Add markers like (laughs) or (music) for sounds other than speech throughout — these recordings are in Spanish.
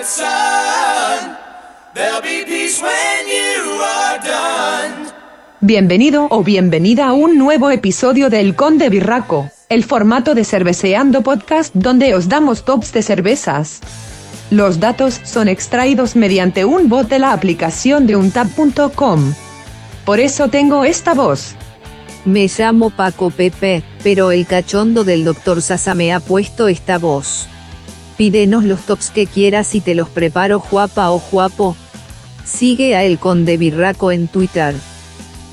good son. There'll be peace when you are done. Bienvenido o bienvenida a un nuevo episodio del Conde Birraco, el formato de Cerveceando Podcast donde os damos tops de cervezas. Los datos son extraídos mediante un bot de la aplicación de untap.com. Por eso tengo esta voz. Me llamo Paco Pepe, pero el cachondo del doctor Sasa me ha puesto esta voz. Pídenos los tops que quieras y te los preparo Juapa o Juapo. Sigue a El Conde Birraco en Twitter.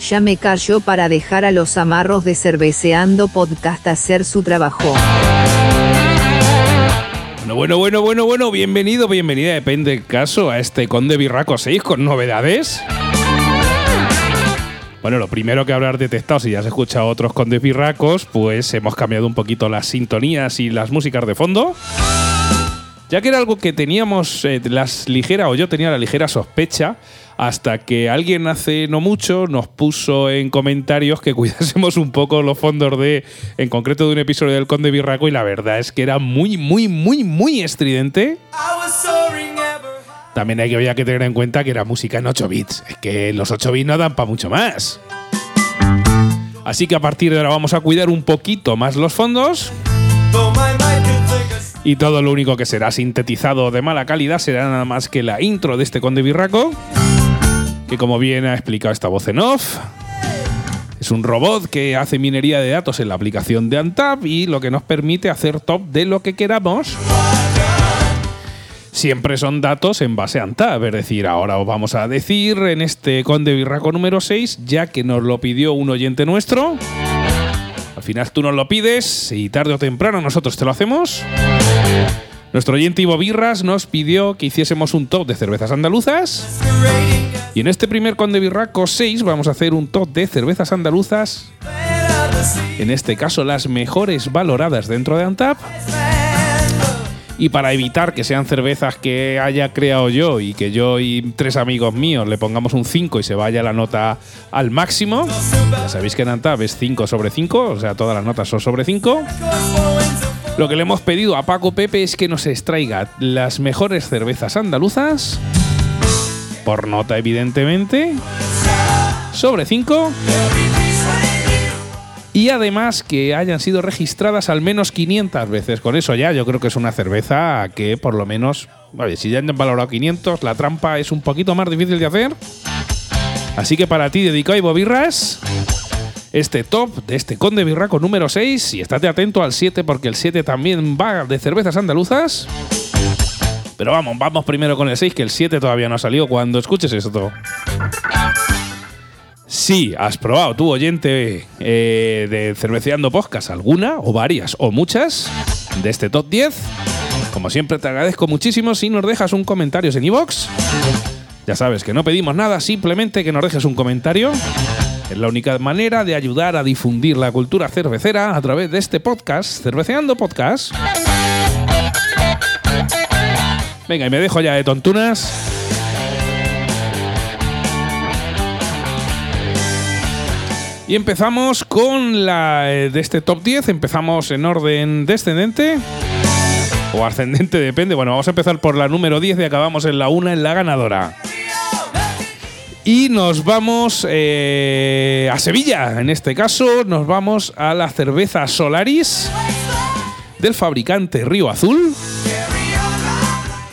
Ya me cayó para dejar a los amarros de Cerveceando Podcast hacer su trabajo. Bueno, bueno, bueno, bueno, bueno, bienvenido, bienvenida, depende del caso, a este Conde Birraco 6 con novedades. Bueno, lo primero que habrás detectado, si ya has escuchado otros Condes Birracos, pues hemos cambiado un poquito las sintonías y las músicas de fondo. Ya que era algo que teníamos eh, las ligera, o yo tenía la ligera sospecha, hasta que alguien hace no mucho nos puso en comentarios que (laughs) cuidásemos un poco los fondos de, en concreto de un episodio del Conde Birraco, y la verdad es que era muy, muy, muy, muy estridente. También hay que, había que tener en cuenta que era música en 8 bits. Es que los 8 bits no dan para mucho más. Así que a partir de ahora vamos a cuidar un poquito más los fondos. Y todo lo único que será sintetizado de mala calidad será nada más que la intro de este Conde Birraco. Que como bien ha explicado esta voz en off. Es un robot que hace minería de datos en la aplicación de Antap y lo que nos permite hacer top de lo que queramos. Siempre son datos en base a Antap, es decir, ahora os vamos a decir en este Conde Birraco número 6, ya que nos lo pidió un oyente nuestro. Al final tú nos lo pides y tarde o temprano nosotros te lo hacemos. Nuestro oyente Ivo Birras nos pidió que hiciésemos un top de cervezas andaluzas. Y en este primer Conde Birraco 6 vamos a hacer un top de cervezas andaluzas. En este caso las mejores valoradas dentro de Antap. Y para evitar que sean cervezas que haya creado yo y que yo y tres amigos míos le pongamos un 5 y se vaya la nota al máximo. Sabéis que en Antap es 5 sobre 5, o sea, todas las notas son sobre 5. Lo que le hemos pedido a Paco Pepe es que nos extraiga las mejores cervezas andaluzas, por nota evidentemente, sobre 5. Y además que hayan sido registradas al menos 500 veces. Con eso ya yo creo que es una cerveza que por lo menos, vale, si ya han valorado 500, la trampa es un poquito más difícil de hacer. Así que para ti dedicado a Ivo Birras, este top de este Conde Birraco número 6 y estate atento al 7 porque el 7 también va de cervezas andaluzas. Pero vamos, vamos primero con el 6 que el 7 todavía no ha salido cuando escuches esto. Si has probado tu oyente eh, de Cerveceando Podcast alguna o varias o muchas de este top 10, como siempre te agradezco muchísimo si nos dejas un comentario en iVoox. Ya sabes que no pedimos nada, simplemente que nos dejes un comentario. Es la única manera de ayudar a difundir la cultura cervecera a través de este podcast, Cerveceando Podcast. Venga, y me dejo ya de tontunas. Y empezamos con la eh, de este top 10. Empezamos en orden descendente. O ascendente, (laughs) depende. Bueno, vamos a empezar por la número 10 y acabamos en la 1 en la ganadora. Y nos vamos eh, a Sevilla. En este caso, nos vamos a la cerveza Solaris del fabricante Río Azul.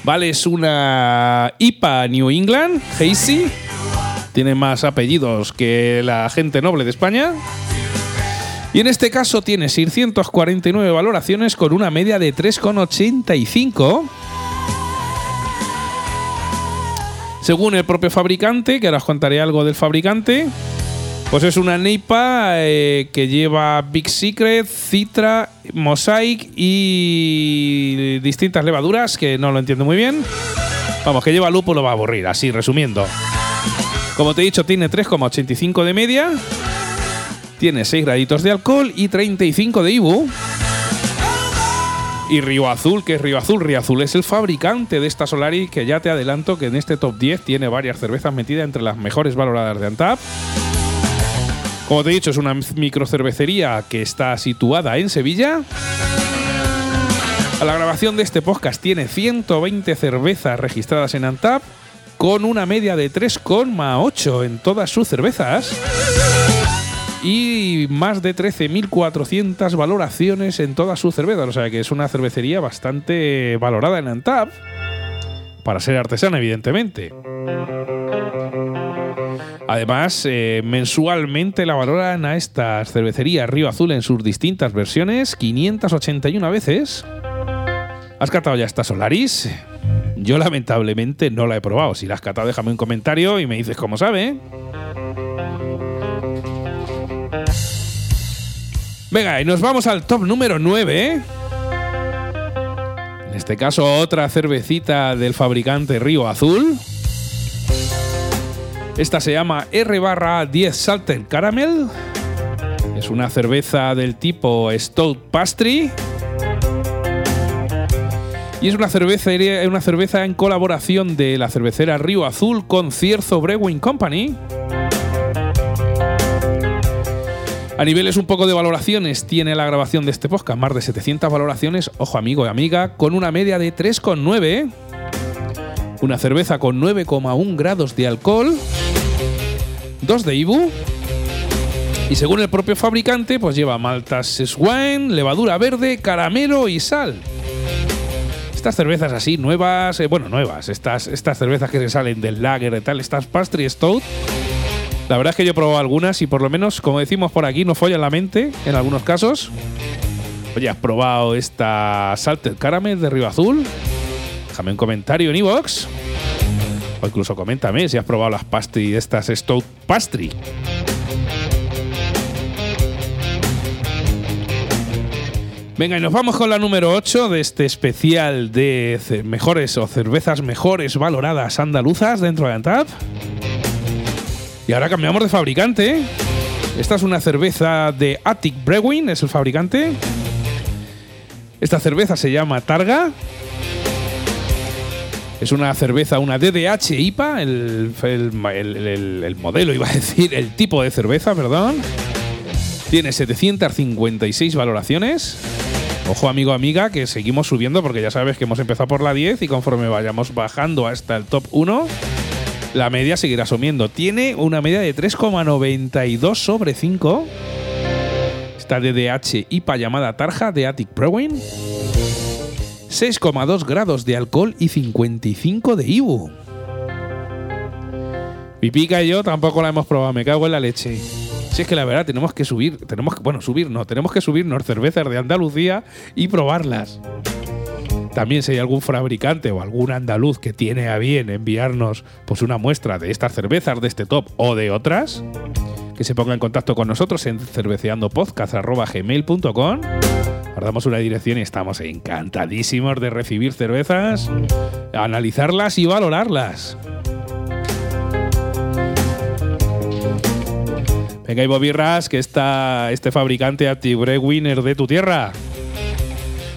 Vale, es una IPA New England, Hazy. Tiene más apellidos que la gente noble de España. Y en este caso tiene 649 valoraciones con una media de 3,85. Según el propio fabricante, que ahora os contaré algo del fabricante, pues es una NEIPA eh, que lleva Big Secret, Citra, Mosaic y distintas levaduras que no lo entiendo muy bien. Vamos, que lleva lúpulo va a aburrir, así resumiendo. Como te he dicho, tiene 3,85 de media, tiene 6 graditos de alcohol y 35 de IBU. Y Río Azul, que es Río Azul, Río Azul es el fabricante de esta Solari, que ya te adelanto que en este top 10 tiene varias cervezas metidas entre las mejores valoradas de Antap. Como te he dicho, es una microcervecería que está situada en Sevilla. La grabación de este podcast tiene 120 cervezas registradas en Antap con una media de 3,8 en todas sus cervezas y más de 13.400 valoraciones en todas sus cervezas. O sea que es una cervecería bastante valorada en Antap para ser artesana, evidentemente. Además, eh, mensualmente la valoran a estas cervecerías Río Azul en sus distintas versiones 581 veces. ¿Has catado ya esta Solaris? Yo lamentablemente no la he probado. Si la has catado, déjame un comentario y me dices cómo sabe. Venga, y nos vamos al top número 9. En este caso, otra cervecita del fabricante Río Azul. Esta se llama R 10 Salted Caramel. Es una cerveza del tipo Stout Pastry. Y es una cerveza, una cerveza en colaboración de la cervecera Río Azul con Cierzo Brewing Company. A niveles un poco de valoraciones, tiene la grabación de este podcast más de 700 valoraciones, ojo amigo y amiga, con una media de 3,9. Una cerveza con 9,1 grados de alcohol, 2 de Ibu. Y según el propio fabricante, pues lleva maltas wine, levadura verde, caramelo y sal. Estas cervezas así, nuevas, eh, bueno, nuevas, estas, estas cervezas que se salen del lager y tal, estas pastry stout, la verdad es que yo he probado algunas y por lo menos, como decimos por aquí, no follan la mente en algunos casos. Oye, ¿has probado esta Salted Caramel de Río Azul? Déjame un comentario en iVoox. O incluso coméntame si has probado las pastry, estas Stout Pastry. Venga, y nos vamos con la número 8 de este especial de mejores o cervezas mejores valoradas andaluzas dentro de Antap. Y ahora cambiamos de fabricante. Esta es una cerveza de Attic Brewing, es el fabricante. Esta cerveza se llama Targa. Es una cerveza, una DDH IPA, el, el, modelo, iba a decir, el tipo de cerveza, perdón. Tiene 756 valoraciones. Ojo amigo, amiga, que seguimos subiendo porque ya sabes que hemos empezado por la 10 y conforme vayamos bajando hasta el top 1, la media seguirá sumiendo. Tiene una media de 3,92 sobre 5. Esta DDH IPA llamada Tarja de Attic Brewing. 6,2 grados de alcohol y 55 de IBU. Pipica y yo tampoco la hemos probado, me cago en la leche. Si es que la verdad tenemos que subir, tenemos que, bueno, subir no, tenemos que subirnos cervezas de Andalucía y probarlas. También si hay algún fabricante o algún andaluz que tiene a bien enviarnos pues una muestra de estas cervezas, de este top o de otras, que se ponga en contacto con nosotros en cerveceandopodcast.gmail.com damos una dirección y estamos encantadísimos de recibir cervezas, analizarlas y valorarlas. Venga, Ivo Birras, que está este fabricante Winner de tu tierra.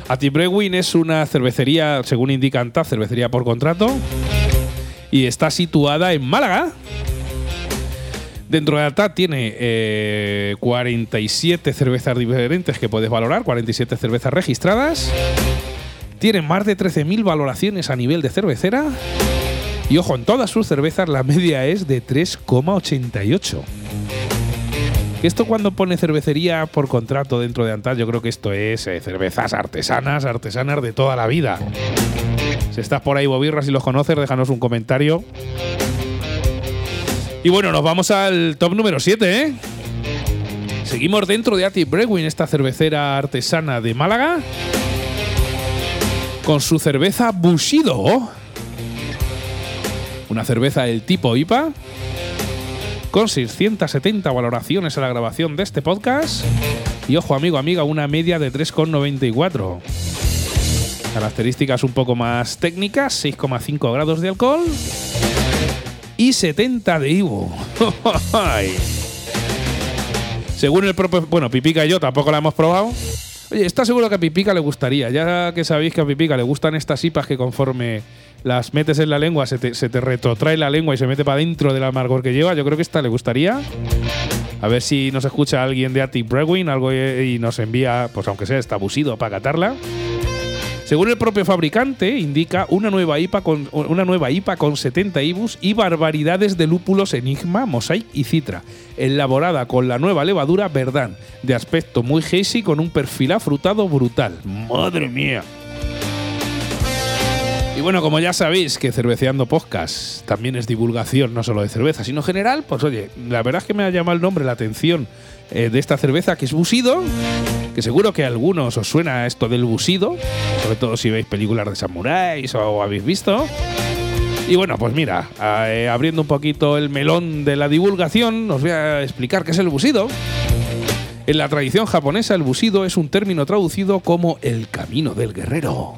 Atibrewin es una cervecería, según indica ANTA, cervecería por contrato, y está situada en Málaga. Dentro de ATA tiene 47 eh, cervezas diferentes que puedes valorar, 47 cervezas registradas. Tiene más de 13.000 valoraciones a nivel de cervecera. Y ojo, en todas sus cervezas la media es de 3,88. Esto cuando pone cervecería por contrato dentro de Antal, yo creo que esto es eh, cervezas artesanas, artesanas de toda la vida. Si estás por ahí, Bobirras, y los conoces, déjanos un comentario. Y bueno, nos vamos al top número 7, ¿eh? Seguimos dentro de Ati Brewing, esta cervecera artesana de Málaga, con su cerveza Bushido. Una cerveza del tipo IPA con 670 valoraciones a la grabación de este podcast. Y ojo, amigo, amiga, una media de 3,94. Características un poco más técnicas: 6,5 grados de alcohol y 70 de Ivo. (laughs) Según el propio. Bueno, Pipica y yo tampoco la hemos probado. Oye, está seguro que a Pipica le gustaría. Ya que sabéis que a Pipica le gustan estas IPAs que conforme las metes en la lengua, se te, retrotrae la lengua y se mete para dentro del amargor que lleva. Yo creo que esta le gustaría. A ver si nos escucha alguien de Attic Brewing algo y nos envía, pues aunque sea estabusido para catarla. Según el propio fabricante, indica una nueva IPA con, una nueva IPA con 70 IBUs y barbaridades de lúpulos Enigma, Mosaic y Citra, elaborada con la nueva levadura Verdán, de aspecto muy hazy con un perfil afrutado brutal. ¡Madre mía! Y bueno, como ya sabéis que Cerveceando Podcast también es divulgación no solo de cerveza, sino general, pues oye, la verdad es que me ha llamado el nombre, la atención eh, de esta cerveza que es Busido, que seguro que a algunos os suena esto del Busido, sobre todo si veis películas de samuráis o habéis visto. Y bueno, pues mira, eh, abriendo un poquito el melón de la divulgación, os voy a explicar qué es el Busido. En la tradición japonesa, el Busido es un término traducido como el camino del guerrero.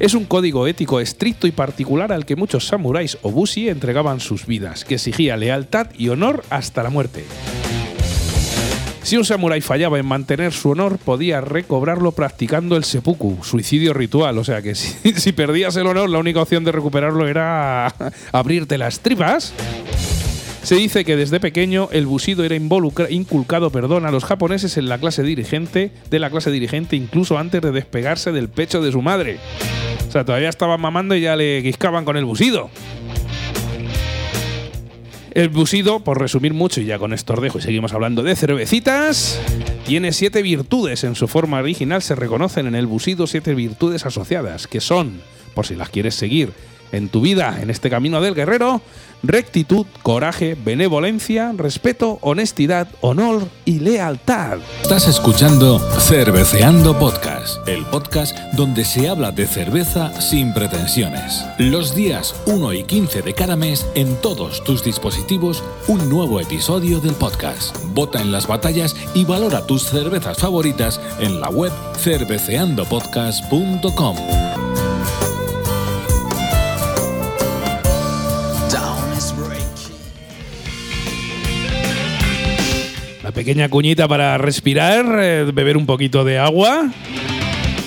Es un código ético estricto y particular al que muchos samuráis o bushi entregaban sus vidas, que exigía lealtad y honor hasta la muerte. Si un samurái fallaba en mantener su honor, podía recobrarlo practicando el seppuku, suicidio ritual. O sea que si, (laughs) perdías el honor, la única opción de recuperarlo era (laughs) abrirte las tripas. Se dice que desde pequeño el busido era inculcado perdón, a los japoneses en la clase dirigente, de la clase dirigente incluso antes de despegarse del pecho de su madre. O sea, todavía estaban mamando y ya le guiscaban con el busido. El busido, por resumir mucho y ya con esto dejo y seguimos hablando de cervecitas, tiene siete virtudes. En su forma original se reconocen en el busido siete virtudes asociadas, que son, por si las quieres seguir en tu vida, en este camino del guerrero, rectitud, coraje, benevolencia, respeto, honestidad, honor y lealtad. Estás escuchando Cerveceando Podcast, el podcast donde se habla de cerveza sin pretensiones. Los días 1 y 15 de cada mes en todos tus dispositivos un nuevo episodio del podcast. Vota en las batallas y valora tus cervezas favoritas en la web cerveceandopodcast.com. pequeña cuñita para respirar, eh, beber un poquito de agua,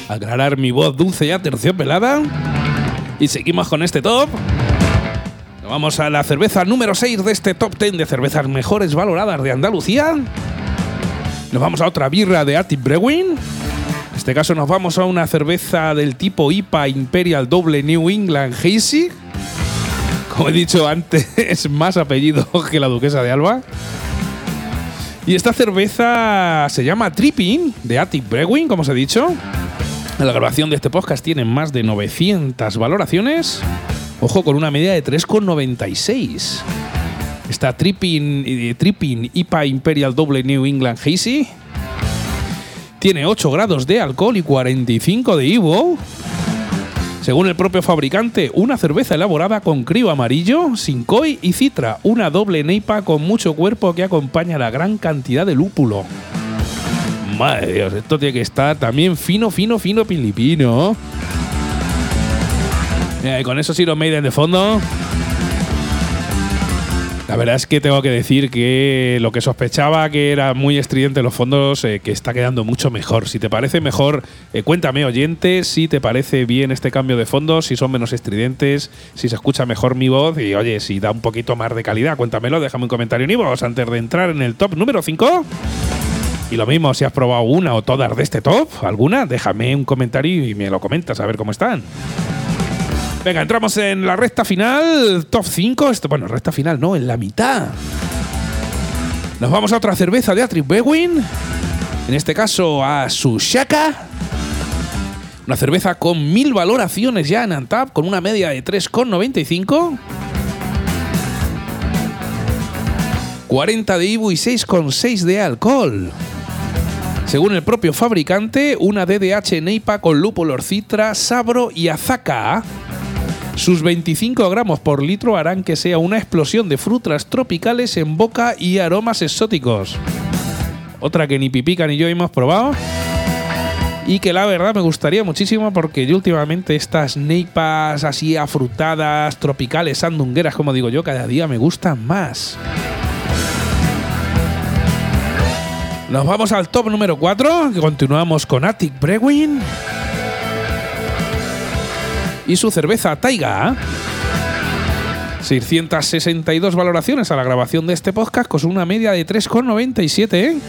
aclarar mi voz dulce y aterciopelada. Y seguimos con este top. vamos a la cerveza número 6 de este top 10 de cervezas mejores valoradas de Andalucía. Nos vamos a otra birra de Attic Brewing. En este caso nos vamos a una cerveza del tipo IPA Imperial Doble New England Hazy. Como he dicho antes, (laughs) es más apellido que la duquesa de Alba. Y esta cerveza se llama Tripping de Attic Brewing, como os he dicho. La grabación de este podcast tiene más de 900 valoraciones. Ojo, con una media de 3,96. Esta Tripping, eh, Tripping IPA Imperial Double New England Hazy tiene 8 grados de alcohol y 45 de Ivo. Según el propio fabricante, una cerveza elaborada con crío amarillo, sin koi y citra, una doble neipa con mucho cuerpo que acompaña la gran cantidad de lúpulo. Madre Dios, esto tiene que estar también fino, fino, fino, pilipino. y con eso Iron Maiden de fondo. La verdad es que tengo que decir que lo que sospechaba que era muy estridente los fondos, eh, que está quedando mucho mejor. Si te parece mejor, eh, cuéntame oyente, si te parece bien este cambio de fondos, si son menos estridentes, si se escucha mejor mi voz y oye, si da un poquito más de calidad, cuéntamelo, déjame un comentario en iVoox antes de entrar en el top número 5. Y lo mismo, si has probado una o todas de este top, alguna, déjame un comentario y me lo comentas a ver cómo están. Venga, entramos en la recta final, top 5. Esto, bueno, recta final, no, en la mitad. Nos vamos a otra cerveza de Atri Bewin. En este caso a Sushaka. Una cerveza con mil valoraciones ya en Antap, con una media de 3,95. 40 de Ibu y 6,6 de alcohol. Según el propio fabricante, una DDH Neipa con lúpulo citra, sabro y azaca. Sus 25 gramos por litro harán que sea una explosión de frutas tropicales en boca y aromas exóticos. Otra que ni Pipica ni yo hemos probado. Y que la verdad me gustaría muchísimo porque yo últimamente estas neipas así afrutadas, tropicales, sandungueras, como digo yo, cada día me gustan más. Nos vamos al top número 4, que continuamos con Attic Brewing y su cerveza Taiga. 662 valoraciones a la grabación de este podcast con una media de 3,97.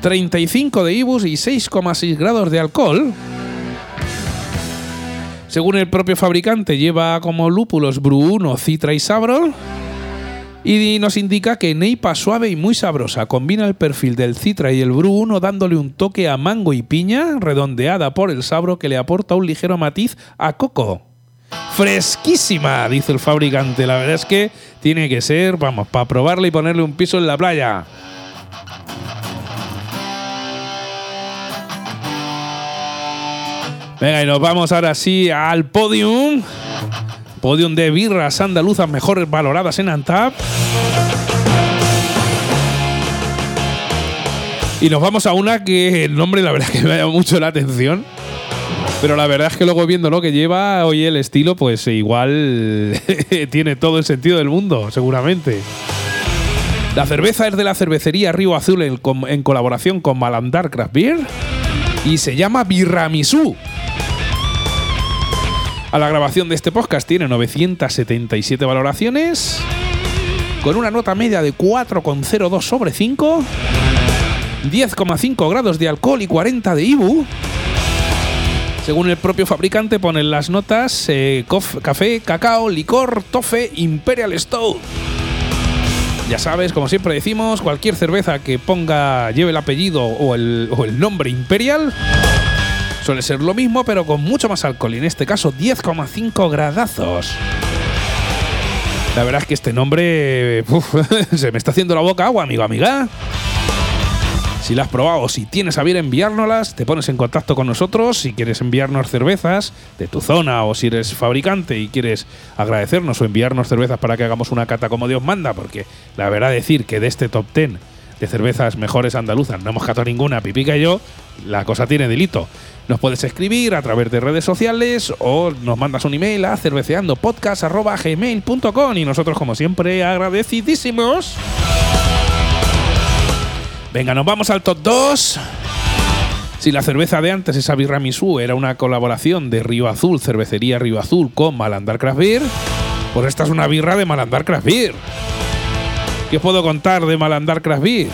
35 de IBUs y 6,6 grados de alcohol. Según el propio fabricante, lleva como lúpulos Bru 1, Citra y Sabrol. Y nos indica que Neipa suave y muy sabrosa combina el perfil del Citra y el Bru 1 dándole un toque a mango y piña, redondeada por el sabro que le aporta un ligero matiz a coco. Fresquísima, dice el fabricante. La verdad es que tiene que ser, vamos, para probarle y ponerle un piso en la playa. Venga, y nos vamos ahora sí al podium. Podium de birras andaluzas mejores valoradas en Antap. Y nos vamos a una que el nombre la verdad (laughs) que me ha llamado mucho la atención. Pero la verdad es que luego viendo lo que lleva hoy el estilo, pues igual (laughs) tiene todo el sentido del mundo, seguramente. La cerveza es de la cervecería Río Azul en, en colaboración con Malandar Craft Beer y se llama Birramisú. A la grabación de este podcast tiene 977 valoraciones, con una nota media de 4,02 sobre 5, 10,5 grados de alcohol y 40 de IBU. Según el propio fabricante ponen las notas eh, café, cacao, licor, tofe, Imperial Stout. Ya sabes, como siempre decimos, cualquier cerveza que ponga, lleve el apellido o el, o el nombre Imperial Suele ser lo mismo, pero con mucho más alcohol, y en este caso 10,5 gradazos. La verdad es que este nombre (laughs) se me está haciendo la boca agua, amigo, amiga. Si la has probado, si tienes a bien enviárnoslas, te pones en contacto con nosotros. Si quieres enviarnos cervezas de tu zona o si eres fabricante y quieres agradecernos o enviarnos cervezas para que hagamos una cata como Dios manda, porque la verdad decir que de este top 10 de cervezas mejores andaluzas no hemos catado ninguna, Pipica y yo, la cosa tiene delito. Nos puedes escribir a través de redes sociales o nos mandas un email a cerveceandopodcast.gmail.com y nosotros, como siempre, agradecidísimos. Venga, nos vamos al top 2. Si la cerveza de antes, esa birra Misú, era una colaboración de Río Azul, cervecería Río Azul, con Malandar Craft Beer, pues esta es una birra de Malandar Craft Beer. ¿Qué puedo contar de Malandar Craft Beer?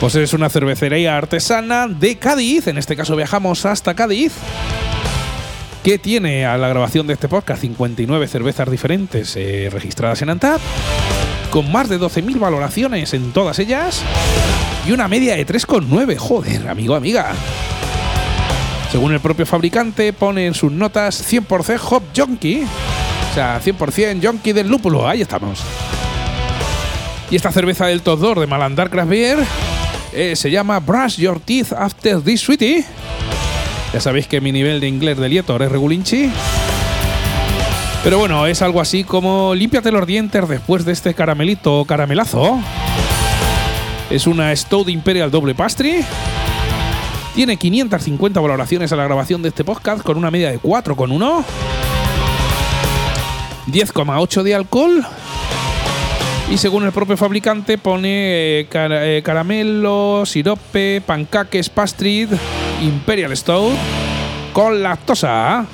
Pues es una cervecería artesana de Cádiz, en este caso viajamos hasta Cádiz, que tiene a la grabación de este podcast 59 cervezas diferentes eh, registradas en Antap, con más de 12.000 valoraciones en todas ellas y una media de 3,9. Joder, amigo, amiga. Según el propio fabricante, pone en sus notas 100% Hop Junkie, o sea, 100% Junkie del lúpulo. Ahí estamos. Y esta cerveza del Todor de Malandar Craft Beer eh, se llama Brush Your Teeth After This Sweetie. Ya sabéis que mi nivel de inglés de Lietor es regulinchi. Pero bueno, es algo así como límpiate los dientes después de este caramelito o caramelazo. Es una Stout Imperial Doble Pastry. Tiene 550 valoraciones a la grabación de este podcast con una media de 4,1. 10,8 de alcohol y según el propio fabricante pone eh, eh, caramelo, sirope, pancaques, pastry, Imperial Stout con lactosa.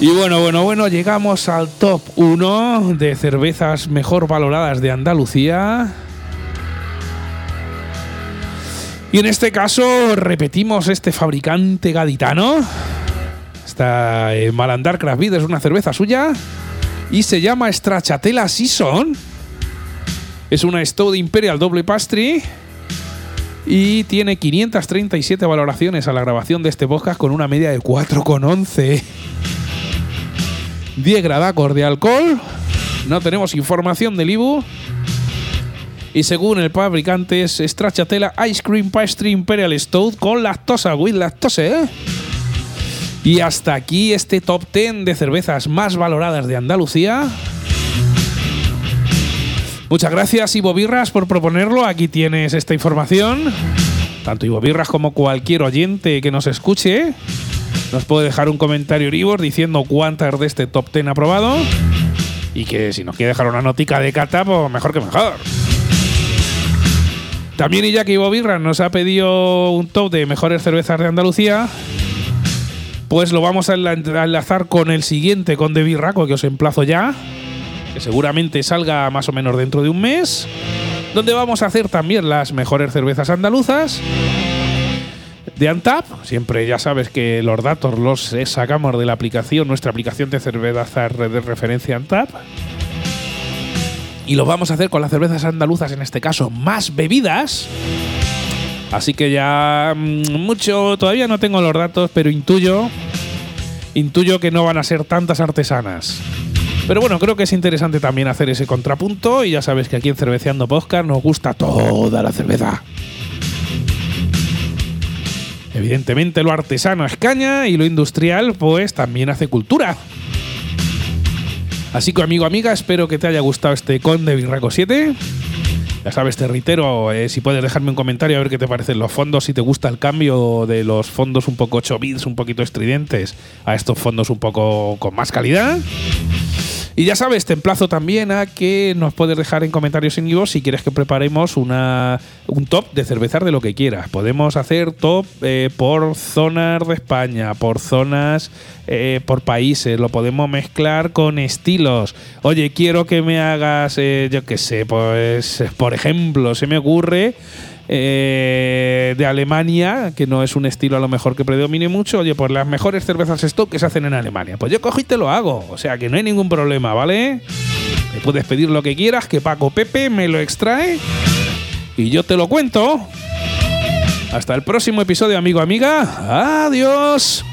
Y bueno, bueno, bueno, llegamos al top 1 de cervezas mejor valoradas de Andalucía. Y en este caso repetimos este fabricante gaditano. Esta eh, Malandar Craft Beer es una cerveza suya y se llama Stracciatella Season. Es una Stout Imperial Doble Pastry y tiene 537 valoraciones a la grabación de este podcast con una media de 4,11. 10 gradacos de alcohol. No tenemos información del IBU. Y según el fabricante es Stracciatella Ice Cream Pastry Imperial Stout con lactosa, with lactose, ¿eh? Y hasta aquí este top 10 de cervezas más valoradas de Andalucía. Muchas gracias Ivo Birras por proponerlo. Aquí tienes esta información. Tanto Ivo Birras como cualquier oyente que nos escuche nos puede dejar un comentario en diciendo cuántas de este top 10 ha probado. Y que si nos quiere dejar una notica de cata, pues mejor que mejor. También y ya que Ivo Birras nos ha pedido un top de mejores cervezas de Andalucía, pues lo vamos a enlazar con el siguiente con De Birraco que os emplazo ya, que seguramente salga más o menos dentro de un mes. donde vamos a hacer también las mejores cervezas andaluzas de Antap. Siempre ya sabes que los datos los sacamos de la aplicación, nuestra aplicación de cervezas de referencia Antap. Y lo vamos a hacer con las cervezas andaluzas, en este caso, más bebidas. Así que ya mm, mucho, todavía no tengo los datos, pero intuyo, intuyo que no van a ser tantas artesanas. Pero bueno, creo que es interesante también hacer ese contrapunto y ya sabes que aquí en Cerveceando Podcast nos gusta toda la cerveza. Evidentemente lo artesano es caña y lo industrial pues también hace cultura. Así que amigo, amiga, espero que te haya gustado este Conde Virraco 7. Ya sabes, te reitero, eh, si puedes dejarme un comentario a ver qué te parecen los fondos, si te gusta el cambio de los fondos un poco 8 bits, un poquito estridentes, a estos fondos un poco con más calidad. Y ya sabes, te emplazo también a que nos puedes dejar en comentarios en vivo si quieres que preparemos una, un top de cervezas de lo que quieras. Podemos hacer top eh, por zonas de España, por zonas, eh, por países, lo podemos mezclar con estilos. Oye, quiero que me hagas, eh, yo qué sé, pues, por ejemplo, se me ocurre eh, de Alemania, que no es un estilo a lo mejor que predomine mucho, oye, pues las mejores cervezas stock que se hacen en Alemania. Pues yo cojo y te lo hago, o sea que no hay ningún problema, ¿vale? Me puedes pedir lo que quieras, que Paco Pepe me lo extrae y yo te lo cuento. Hasta el próximo episodio, amigo, amiga. Adiós.